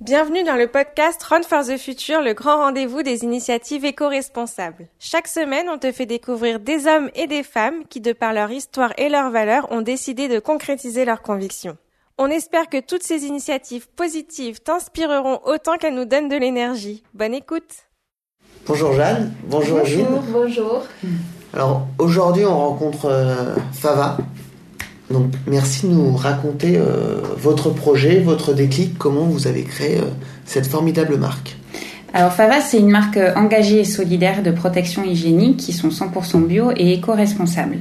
Bienvenue dans le podcast Run for the Future, le grand rendez-vous des initiatives éco-responsables. Chaque semaine, on te fait découvrir des hommes et des femmes qui, de par leur histoire et leurs valeurs, ont décidé de concrétiser leurs convictions. On espère que toutes ces initiatives positives t'inspireront autant qu'elles nous donnent de l'énergie. Bonne écoute Bonjour Jeanne, bonjour, bonjour Gilles. Bonjour. Alors aujourd'hui on rencontre euh, Fava. Donc merci de nous raconter euh, votre projet, votre déclic, comment vous avez créé euh, cette formidable marque. Alors Fava, c'est une marque engagée et solidaire de protection hygiénique qui sont 100% bio et éco-responsables.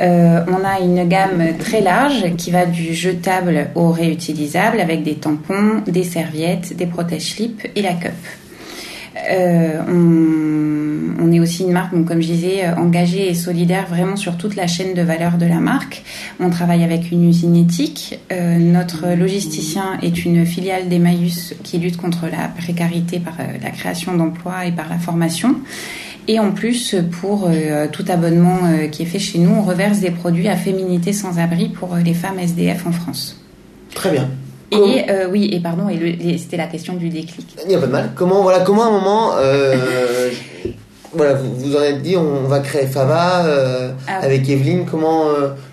Euh, on a une gamme très large qui va du jetable au réutilisable avec des tampons, des serviettes, des protège-slips et la cup. Euh, on, est aussi une marque, donc, comme je disais, engagée et solidaire vraiment sur toute la chaîne de valeur de la marque. On travaille avec une usine éthique. Euh, notre logisticien est une filiale d'Emmaüs qui lutte contre la précarité par euh, la création d'emplois et par la formation. Et en plus, pour euh, tout abonnement euh, qui est fait chez nous, on reverse des produits à féminité sans abri pour euh, les femmes SDF en France. Très bien. Et euh, oui, et pardon, et, et c'était la question du déclic. Il n'y a pas de mal. Comment, voilà, comment à un moment, euh, voilà, vous vous en êtes dit, on va créer Fava euh, ah, avec Evelyne. Comment,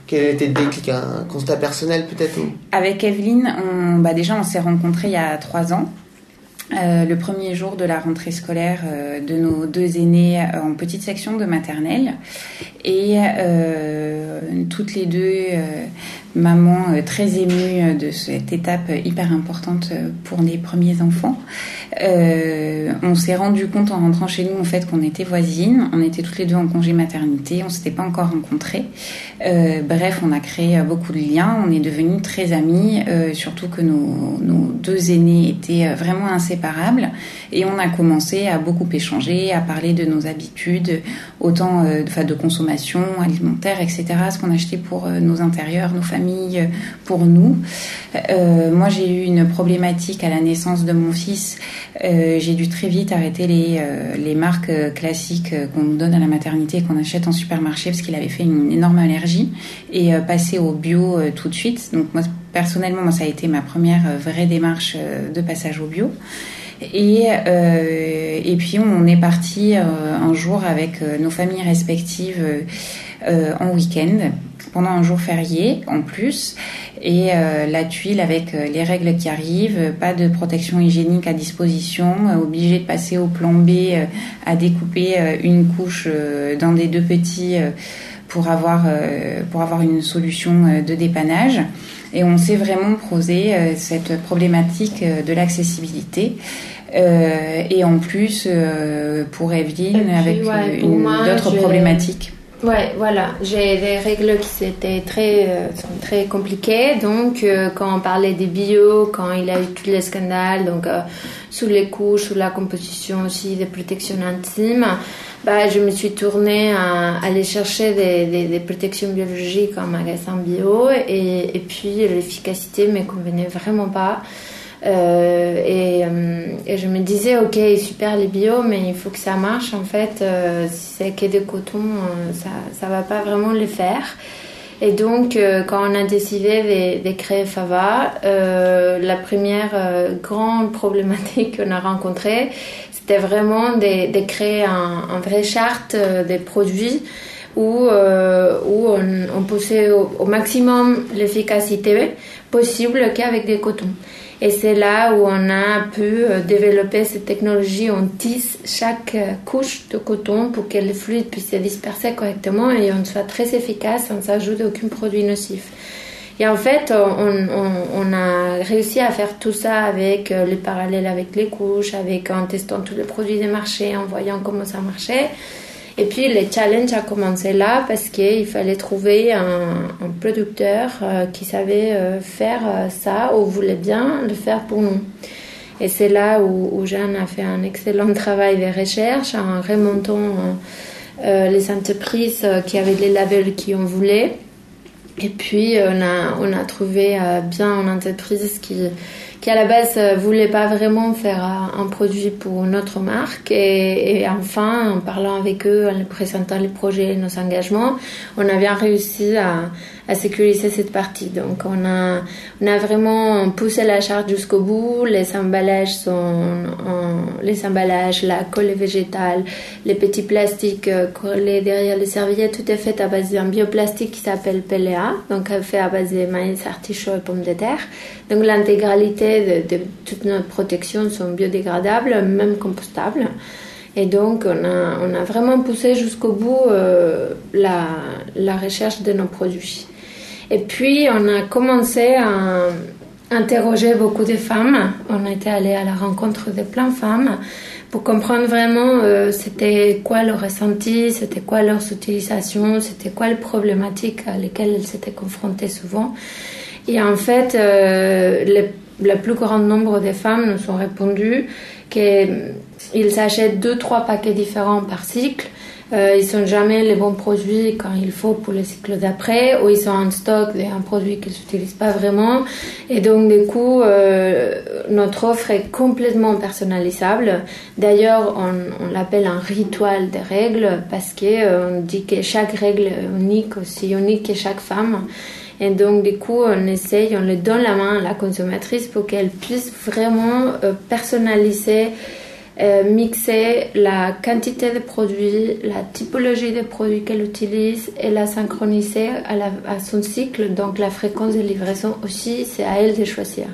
quel était le déclic, un constat personnel peut-être Avec Evelyne, on, bah déjà, on s'est rencontrés il y a trois ans. Euh, le premier jour de la rentrée scolaire euh, de nos deux aînés euh, en petite section de maternelle et toutes les deux maman très émue de cette étape hyper importante pour les premiers enfants. On s'est rendu compte en rentrant chez nous en fait qu'on était voisines, on était toutes les deux en congé maternité, on s'était pas encore rencontrés. bref, on a créé beaucoup de liens, on est devenus très amis, surtout que nos, nos, deux aînés étaient vraiment inséparables et on a commencé à beaucoup échanger, à parler de nos habitudes, autant euh, de, de consommation alimentaire, etc., ce qu'on achetait pour euh, nos intérieurs, nos familles, pour nous. Euh, moi, j'ai eu une problématique à la naissance de mon fils. Euh, j'ai dû très vite arrêter les, euh, les marques classiques qu'on nous donne à la maternité et qu'on achète en supermarché parce qu'il avait fait une énorme allergie et passer au bio tout de suite. Donc moi, personnellement, moi, ça a été ma première vraie démarche de passage au bio. Et, euh, et puis on est parti euh, un jour avec nos familles respectives euh, en week-end pendant un jour férié en plus et euh, la tuile avec euh, les règles qui arrivent, pas de protection hygiénique à disposition, obligé de passer au plan B à découper une couche dans des deux petits pour avoir pour avoir une solution de dépannage et on s'est vraiment posé cette problématique de l'accessibilité. Euh, et en plus, euh, pour Evelyne, puis, avec ouais, une d'autres problématiques. Ouais, voilà. J'ai des règles qui étaient très, euh, très compliquées. Donc, euh, quand on parlait des bio, quand il y a eu tous les scandales, donc euh, sous les couches, sous la composition aussi des protections intimes, bah, je me suis tournée à aller chercher des, des, des protections biologiques en magasin bio et, et puis l'efficacité me convenait vraiment pas. Euh, et, euh, et, je me disais, ok, super les bio, mais il faut que ça marche. En fait, euh, si c'est que de coton, euh, ça, ça va pas vraiment le faire. Et donc, quand on a décidé de, créer Fava, la première grande problématique qu'on a rencontrée, c'était vraiment de, créer un, vrai charte des produits où, où on, on poussait au, au maximum l'efficacité possible qu'avec des cotons. Et c'est là où on a pu développer cette technologie. On tisse chaque couche de coton pour que le fluide puisse se disperser correctement et on soit très efficace sans s'ajouter aucun produit nocif. Et en fait, on, on, a réussi à faire tout ça avec le parallèle avec les couches, avec en testant tous les produits des marchés, en voyant comment ça marchait. Et puis le challenge a commencé là parce qu'il fallait trouver un, producteur euh, qui savait euh, faire euh, ça ou voulait bien le faire pour nous. Et c'est là où, où, Jeanne a fait un excellent travail de recherche en remontant les entreprises qui avaient les labels qu'on voulait. Et puis on on a trouvé bien une entreprise qui à la base voulait pas vraiment faire un produit pour notre marque et, et, enfin en parlant avec eux, en leur présentant les projets, nos engagements, on a bien réussi à, sécuriser cette partie. Donc on a, vraiment poussé la charge jusqu'au bout. Les emballages sont les emballages, la colle végétale, les petits plastiques euh, collés derrière les serviettes, tout est fait à base d'un bioplastique qui s'appelle PLA, donc fait à base de maïs, artichaut et pommes de terre. Donc l'intégralité de, toutes nos protections sont biodégradables, même compostables. Et donc, on a, vraiment poussé jusqu'au bout euh, la, recherche de nos produits. Et puis, on a commencé à interroger beaucoup de femmes. On était allé à la rencontre de plein de femmes pour comprendre vraiment euh, c'était quoi leur ressenti, c'était quoi leurs utilisations, c'était quoi les problématiques à elles s'étaient confrontées souvent. Et en fait, euh, le plus grand nombre de femmes nous ont répondu qu'ils achètent deux, trois paquets différents par cycle. Euh, ils sont jamais les bons produits quand il faut pour le cycle d'après, ou ils sont en stock d'un produit qu'ils n'utilisent pas vraiment. Et donc, du coup, euh, notre offre est complètement personnalisable. D'ailleurs, on, l'appelle un rituel des règles parce qu'on euh, dit que chaque règle est unique, aussi unique que chaque femme. Et donc, du coup, on essaye, on le donne la main à la consommatrice pour qu'elle puisse vraiment euh, personnaliser euh, mixer la quantité de produits, la typologie des produits qu'elle utilise et la synchroniser à, son cycle. Donc la fréquence de livraison aussi, c'est à elle de choisir.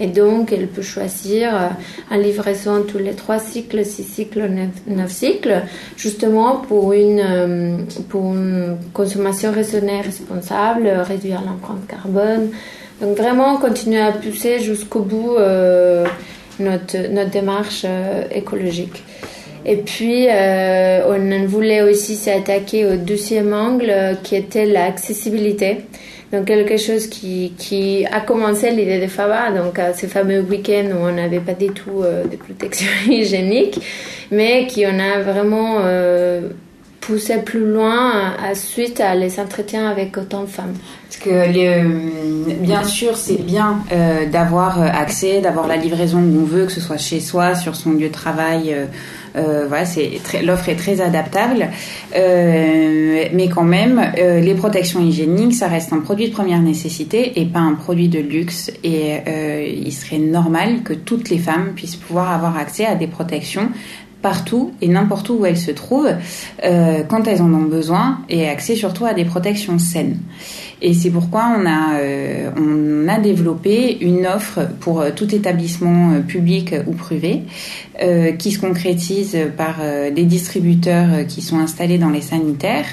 Et donc elle peut choisir euh, en livraison tous les trois cycles, six cycles, neuf, cycles, justement pour une, euh, pour une consommation raisonnée, responsable, réduire l'empreinte carbone. Donc vraiment continuer à pousser jusqu'au bout notre, notre démarche euh, écologique. Et puis, euh, on voulait aussi s'attaquer au deuxième angle qui était l'accessibilité. Donc, quelque chose qui, qui a commencé l'idée de Faba, donc à ce fameux week-end où on n'avait pas du tout euh, de protection hygiénique, mais qui on a vraiment poussé plus loin à, suite à les entretiens avec autant de femmes. Parce que euh, bien sûr, c'est bien euh, d'avoir euh, accès, d'avoir la livraison où on veut, que ce soit chez soi, sur son lieu de travail. voilà, l'offre est très adaptable, mais quand même, les protections hygiéniques, ça reste un produit de première nécessité et pas un produit de luxe. Et il serait normal que toutes les femmes puissent pouvoir avoir accès à des protections partout et n'importe où elles se trouvent euh, quand elles en ont besoin et accès surtout à des protections saines. Et c'est pourquoi on a, euh, on a développé une offre pour euh, tout établissement euh, public ou privé euh, qui se concrétise par des distributeurs qui sont installés dans les sanitaires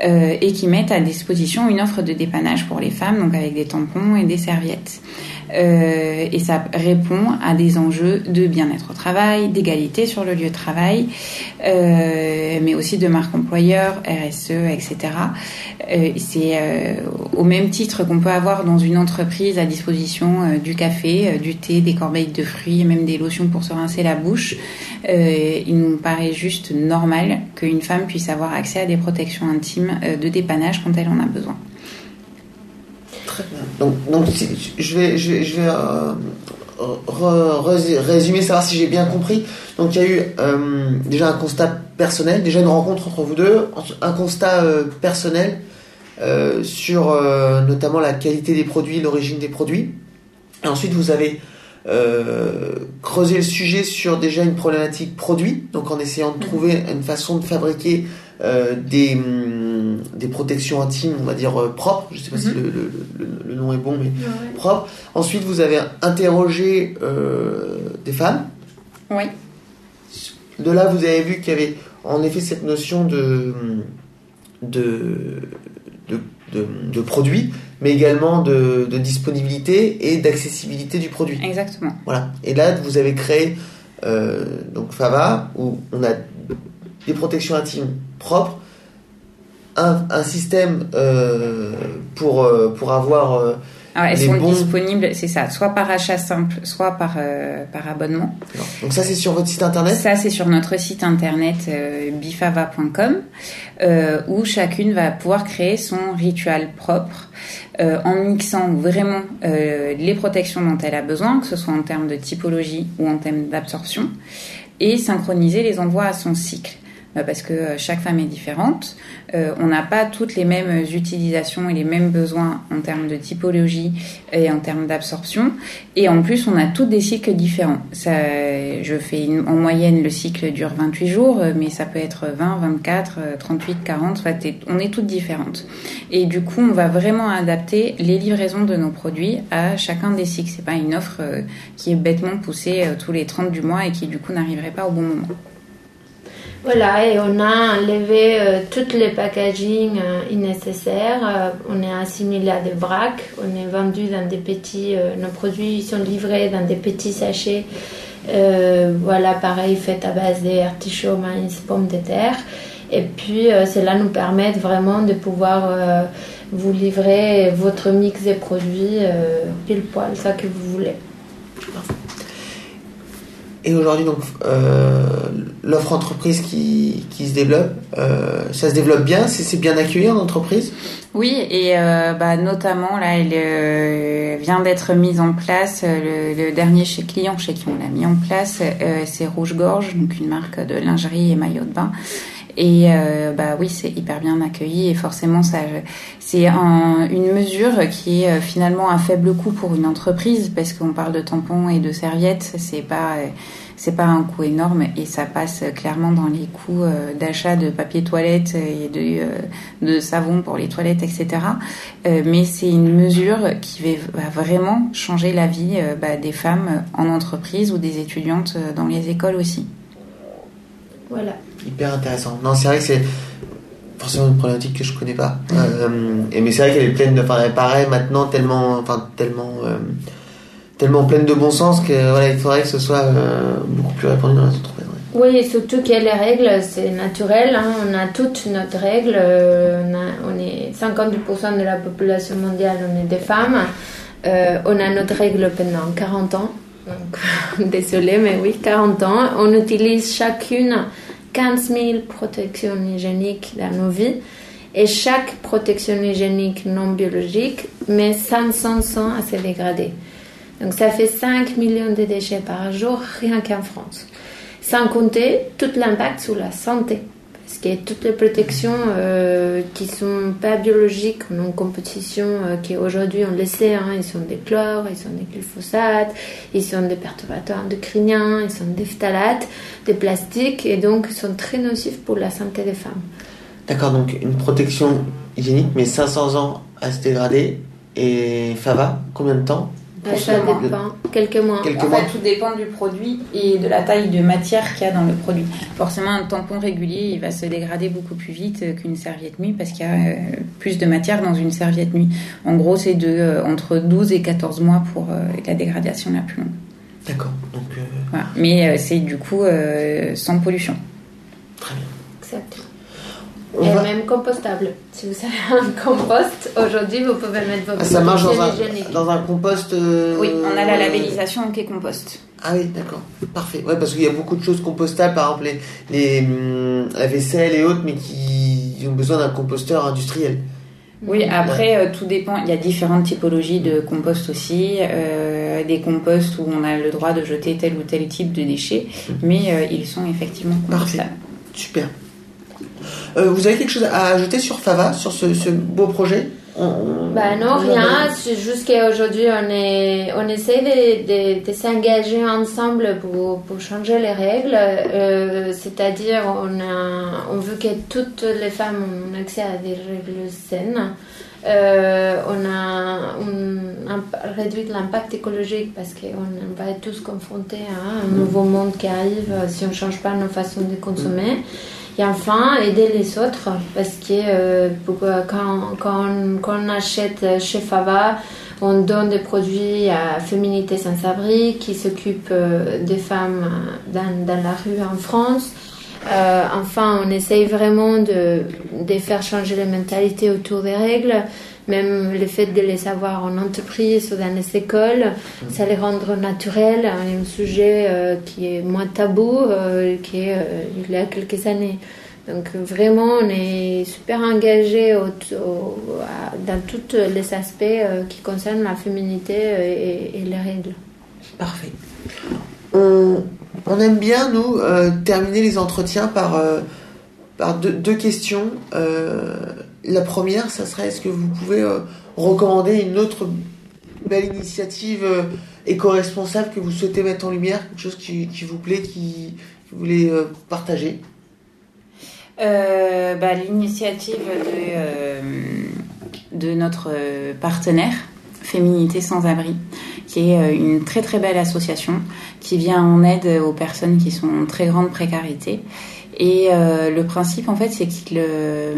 et qui mettent à disposition une offre de dépannage pour les femmes, donc avec des tampons et des serviettes. Euh, et ça répond à des enjeux de bien-être au travail, d'égalité sur le lieu de travail, euh, mais aussi de marque employeur, RSE, etc. Euh, c'est au même titre qu'on peut avoir dans une entreprise à disposition du café, du thé, des corbeilles de fruits, même des lotions pour se rincer la bouche. il nous paraît juste normal qu'une femme puisse avoir accès à des protections intimes de dépannage quand elle en a besoin. Donc, donc je vais, je vais, je vais euh, résumer, savoir si j'ai bien compris. Donc il y a eu euh, déjà un constat personnel, déjà une rencontre entre vous deux, un constat euh, personnel sur notamment la qualité des produits, l'origine des produits. Et ensuite vous avez creusé le sujet sur déjà une problématique produit, donc en essayant de trouver une façon de fabriquer des des protections intimes, on va dire euh, propres. Je ne sais pas si mhm. le, nom est bon, mais propre. Ensuite, vous avez interrogé euh, des femmes. Oui. De là, vous avez vu qu'il y avait en effet cette notion de, de, de, produit, mais également de, disponibilité et d'accessibilité du produit. Exactement. Voilà. Et là, vous avez créé euh, donc Fava, où on a des protections intimes propres un, système euh, pour, euh, pour avoir. Euh, ah, elles sont disponibles, c'est ça, soit par achat simple, soit par, par abonnement. Donc ça, c'est sur votre site internet? Ça, c'est sur notre site internet bifava.com, où chacune va pouvoir créer son rituel propre en mixant vraiment les protections dont elle a besoin, que ce soit en termes de typologie ou en termes d'absorption, et synchroniser les envois à son cycle. Bah, parce que chaque femme est différente. on n'a pas toutes les mêmes utilisations et les mêmes besoins en termes de typologie et en termes d'absorption. Et en plus, on a toutes des cycles différents. Je fais en moyenne, le cycle dure 28 jours, mais ça peut être 20, 24, 38, 40. on est toutes différentes. Et du coup, on va vraiment adapter les livraisons de nos produits à chacun des cycles. C'est pas une offre euh, qui est bêtement poussée euh, tous les 30 du mois et qui du coup n'arriverait pas au bon moment. Voilà, et on a enlevé euh, toutes les packaging nécessaires. on est assimilé à des vracs. On est vendu dans des petits. nos produits sont livrés dans des petits sachets. voilà, pareil, fait à base d'artichauts, maïs, pommes de terre. Et puis, cela nous permet vraiment de pouvoir vous livrer votre mix des produits pile poil, ça que vous voulez. Et aujourd'hui, donc, euh, l'offre entreprise qui, qui se développe, euh, ça se développe bien C'est bien accueilli en entreprise? Oui, et euh, bah, notamment, là, elle vient d'être mise en place. Le, dernier chez client chez qui on l'a mis en place, c'est Rouge Gorge, donc une marque de lingerie et maillot de bain. Et bah oui, c'est hyper bien accueilli et forcément ça, c'est une mesure qui est finalement un faible coût pour une entreprise parce qu'on parle de tampons et de serviettes, c'est pas c'est pas un coût énorme et ça passe clairement dans les coûts euh, d'achat de papier toilette et de, euh, de savon pour les toilettes, etc. Euh, mais c'est une mesure qui va vraiment changer la vie bah, des femmes en entreprise ou des étudiantes dans les écoles aussi. Voilà. Hyper intéressant. Non, c'est vrai que c'est forcément une problématique que je connais pas. et mais c'est vrai qu'elle est pleine de, enfin, elle paraît maintenant tellement, enfin, tellement tellement pleine de bon sens que voilà, il faudrait que ce soit euh, beaucoup plus répandu dans les entreprises. Oui, surtout qu'il y a les règles, c'est naturel. Hein. on a toutes nos règles. Euh, on, est 52% de la population mondiale, on est des femmes. Euh, on a notre règle pendant 40 ans. Donc, désolé, mais oui, 40 ans. On utilise chacune 15 000 protections hygiéniques dans nos vies. Et chaque protection hygiénique non biologique met 500 ans à se dégrader. Donc ça fait 5 millions de déchets par jour rien qu'en France. Sans compter tout l'impact sur la santé. Qu'il y a toutes les protections euh, qui sont pas biologiques, en compétition, euh, qui aujourd'hui on le sait, hein, ils sont des chlores, ils sont des glyphosates, ils sont des perturbateurs endocriniens, ils sont des phtalates, des plastiques, et donc ils sont très nocifs pour la santé des femmes. D'accord, donc une protection hygiénique, mais 500 ans à se dégrader, et Fava, combien de temps? Ça dépend, quelques mois. en fait, tout dépend du produit et de la taille de matière qu'il y a dans le produit. Forcément, un tampon régulier, il va se dégrader beaucoup plus vite qu'une serviette nuit parce qu'il y a euh, plus de matière dans une serviette nuit. En gros, c'est de euh, entre 12 et 14 mois pour euh, la dégradation la plus longue. D'accord. Donc. Mais c'est du coup sans pollution. Très bien. Exactement et même compostable. Si vous avez un compost, aujourd'hui, vous pouvez mettre vos ah, Ça marche dans un, dans un compost euh, Oui, on a la labellisation qui est compost. Ah oui, d'accord. Parfait. Ouais, parce qu'il y a beaucoup de choses compostables, par exemple les, les hum, la vaisselle et autres, mais qui ont besoin d'un composteur industriel. Oui, après, euh, tout dépend. Il y a différentes typologies de compost aussi. Euh, des composts où on a le droit de jeter tel ou tel type de déchets, hum. mais ils sont effectivement compostables. Parfait. Super. Euh, vous avez quelque chose à ajouter sur Fava, sur ce, beau projet bah non, rien. Jusqu'à aujourd'hui, on, est, on essaie de, de, s'engager ensemble pour, pour, changer les règles. Euh, c'est-à-dire, on, on veut que toutes les femmes aient accès à des règles saines. Euh, on a réduit l'impact écologique parce qu'on va être tous confrontés à un nouveau monde qui arrive si on ne change pas nos façons de consommer. Et enfin, aider les autres, parce que euh, quand, quand, on, achète chez Fava, on donne des produits à Féminité Sans Abri qui s'occupe euh, des femmes dans, dans, la rue en France. Euh, enfin, on essaye vraiment de, de faire changer les mentalités autour des règles même le fait de les savoir en entreprise ou dans les écoles, ça les rendre naturels, un sujet euh, qui est moins tabou euh, qu'il y a quelques années. Donc vraiment, on est super engagé dans tous les aspects euh, qui concernent la féminité et, les règles. Parfait. On, aime bien, nous, terminer les entretiens par par deux, questions. La première, ça serait est-ce que vous pouvez recommander une autre belle initiative éco-responsable que vous souhaitez mettre en lumière, quelque chose qui, vous plaît, qui, que vous voulez partager? Bah, L'initiative de, de notre partenaire, Féminité sans abri, qui est euh, une très très belle association qui vient en aide aux personnes qui sont en très grande précarité. Et euh, le principe, en fait, c'est qu'ils euh,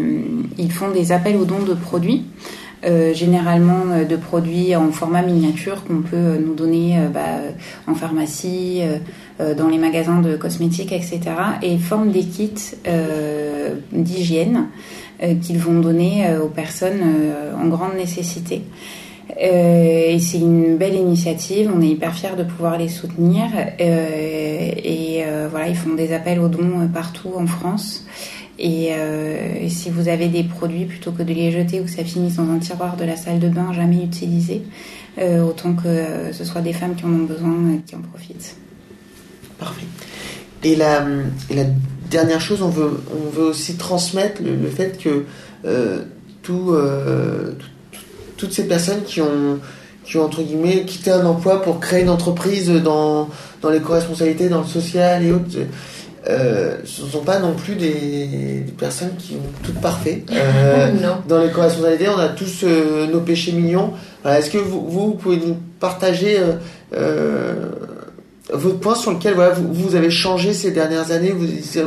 font des appels aux dons de produits. généralement de produits en format miniature qu'on peut nous donner bah, en pharmacie, dans les magasins de cosmétiques, etc. Et ils forment des kits d'hygiène qu'ils vont donner aux personnes en grande nécessité. Euh, et c'est une belle initiative, on est hyper fiers de pouvoir les soutenir. Euh, et euh, voilà, ils font des appels aux dons partout en France. Et, si vous avez des produits, plutôt que de les jeter ou que ça finisse dans un tiroir de la salle de bain jamais utilisé, autant que ce soit des femmes qui en ont besoin qui en profitent. Parfait. Et la, dernière chose, on veut, aussi transmettre le, fait que tout, tout toutes ces personnes qui ont, qui ont entre guillemets quitté un emploi pour créer une entreprise dans, dans les co-responsabilités, dans le social et autres. Euh, ce ne sont pas non plus des, personnes qui ont tout parfait. Euh, dans les co-responsabilités, on a tous euh, nos péchés mignons. Est-ce que vous, vous, pouvez nous partager votre point sur lequel voilà, vous, vous, avez changé ces dernières années? Vous,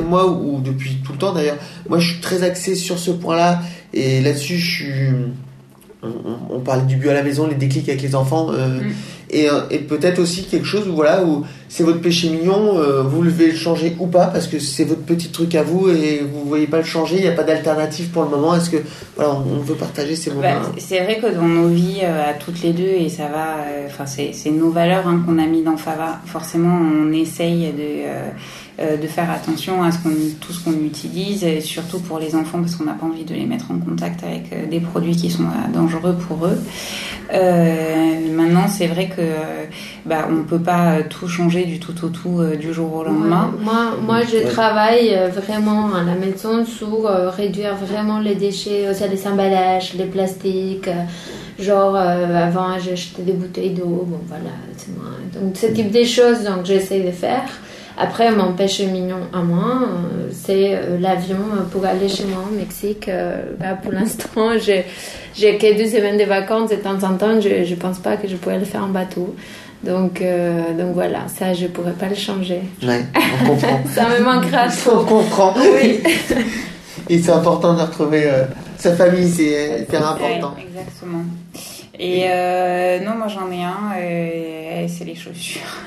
Moi, ou, ou depuis tout le temps d'ailleurs, moi je suis très axé sur ce point-là et là-dessus je suis on, parle du but à la maison, les déclics avec les enfants, euh, mm. euh, et, peut-être aussi quelque chose où voilà où c'est votre péché mignon, euh, vous devez le changer ou pas parce que c'est votre petit truc à vous et vous voyez pas le changer, il n'y a pas d'alternative pour le moment. Est-ce que voilà, on, veut partager ces moments bah, C'est vrai que dans nos vies à toutes les deux et ça va, enfin c'est nos valeurs hein, qu'on a mis dans Fava. Forcément, on essaye de euh, de faire attention à ce qu'on, tout ce qu'on utilise, et surtout pour les enfants parce qu'on n'a pas envie de les mettre en contact avec euh, des produits qui sont euh, dangereux pour eux. maintenant, c'est vrai que bah, on peut pas tout changer du tout au tout du jour au lendemain. moi, moi, je travaille vraiment à la maison sur réduire vraiment les déchets, aussi les emballages, les plastiques. Genre, avant, j'achetais des bouteilles d'eau. Bon, voilà, c'est moi. Donc, ce type de choses, donc, j'essaie de faire. Après, mon péché mignon à moi, euh, c'est euh, l'avion pour aller chez moi au Mexique. Euh, bah, pour l'instant, j'ai, j'ai que deux semaines de vacances de temps en temps. Je ne pense pas que je pourrais le faire en bateau. Donc, donc voilà, ça, je ne pourrais pas le changer. Ouais, on comprend. ça me manquera trop. On comprend. Oui. Et c'est important de retrouver sa famille, c'est hyper important. Exactement. Et non, moi j'en ai un, c'est les chaussures.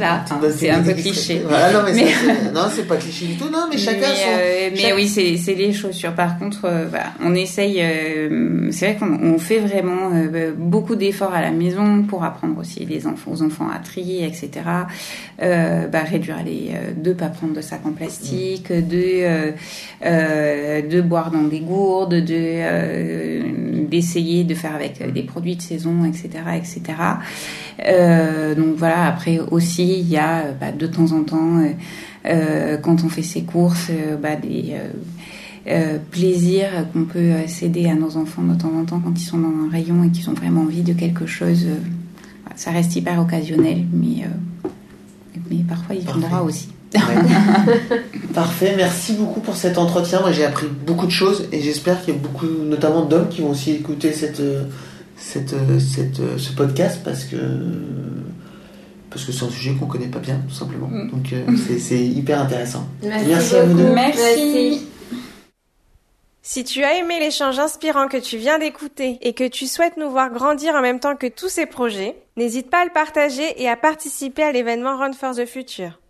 Là, hein, c'est un peu cliché. non, mais, non, c'est pas cliché du tout. Non, mais chacun mais, son. Euh, mais oui, c'est les chaussures. Par contre, euh, on essaye. Euh, c'est vrai qu'on fait vraiment beaucoup d'efforts à la maison pour apprendre aussi les enfants, aux enfants à trier, etc. Bah, réduire les, de pas prendre de sacs en plastique, mm. de de boire dans des gourdes, de d'essayer de faire avec des produits de saison, etc., etc. donc voilà. Après aussi il y a euh, bah, de temps en temps, euh, euh, quand on fait ses courses, bah, des plaisirs qu'on peut céder à nos enfants de temps en temps quand ils sont dans un rayon et qu'ils ont vraiment envie de quelque chose. ça reste hyper occasionnel, mais, mais parfois il viendra aussi. Parfait, merci beaucoup pour cet entretien. Moi j'ai appris beaucoup de choses et j'espère qu'il y a beaucoup, notamment d'hommes, qui vont aussi écouter cette, cette, cette, ce podcast parce que parce que c'est un sujet qu'on connaît pas bien, tout simplement. Mm. Donc euh, c'est hyper intéressant. Merci, à vous deux. Merci. Si tu as aimé l'échange inspirant que tu viens d'écouter et que tu souhaites nous voir grandir en même temps que tous ces projets, n'hésite pas à le partager et à participer à l'événement Run for the Future.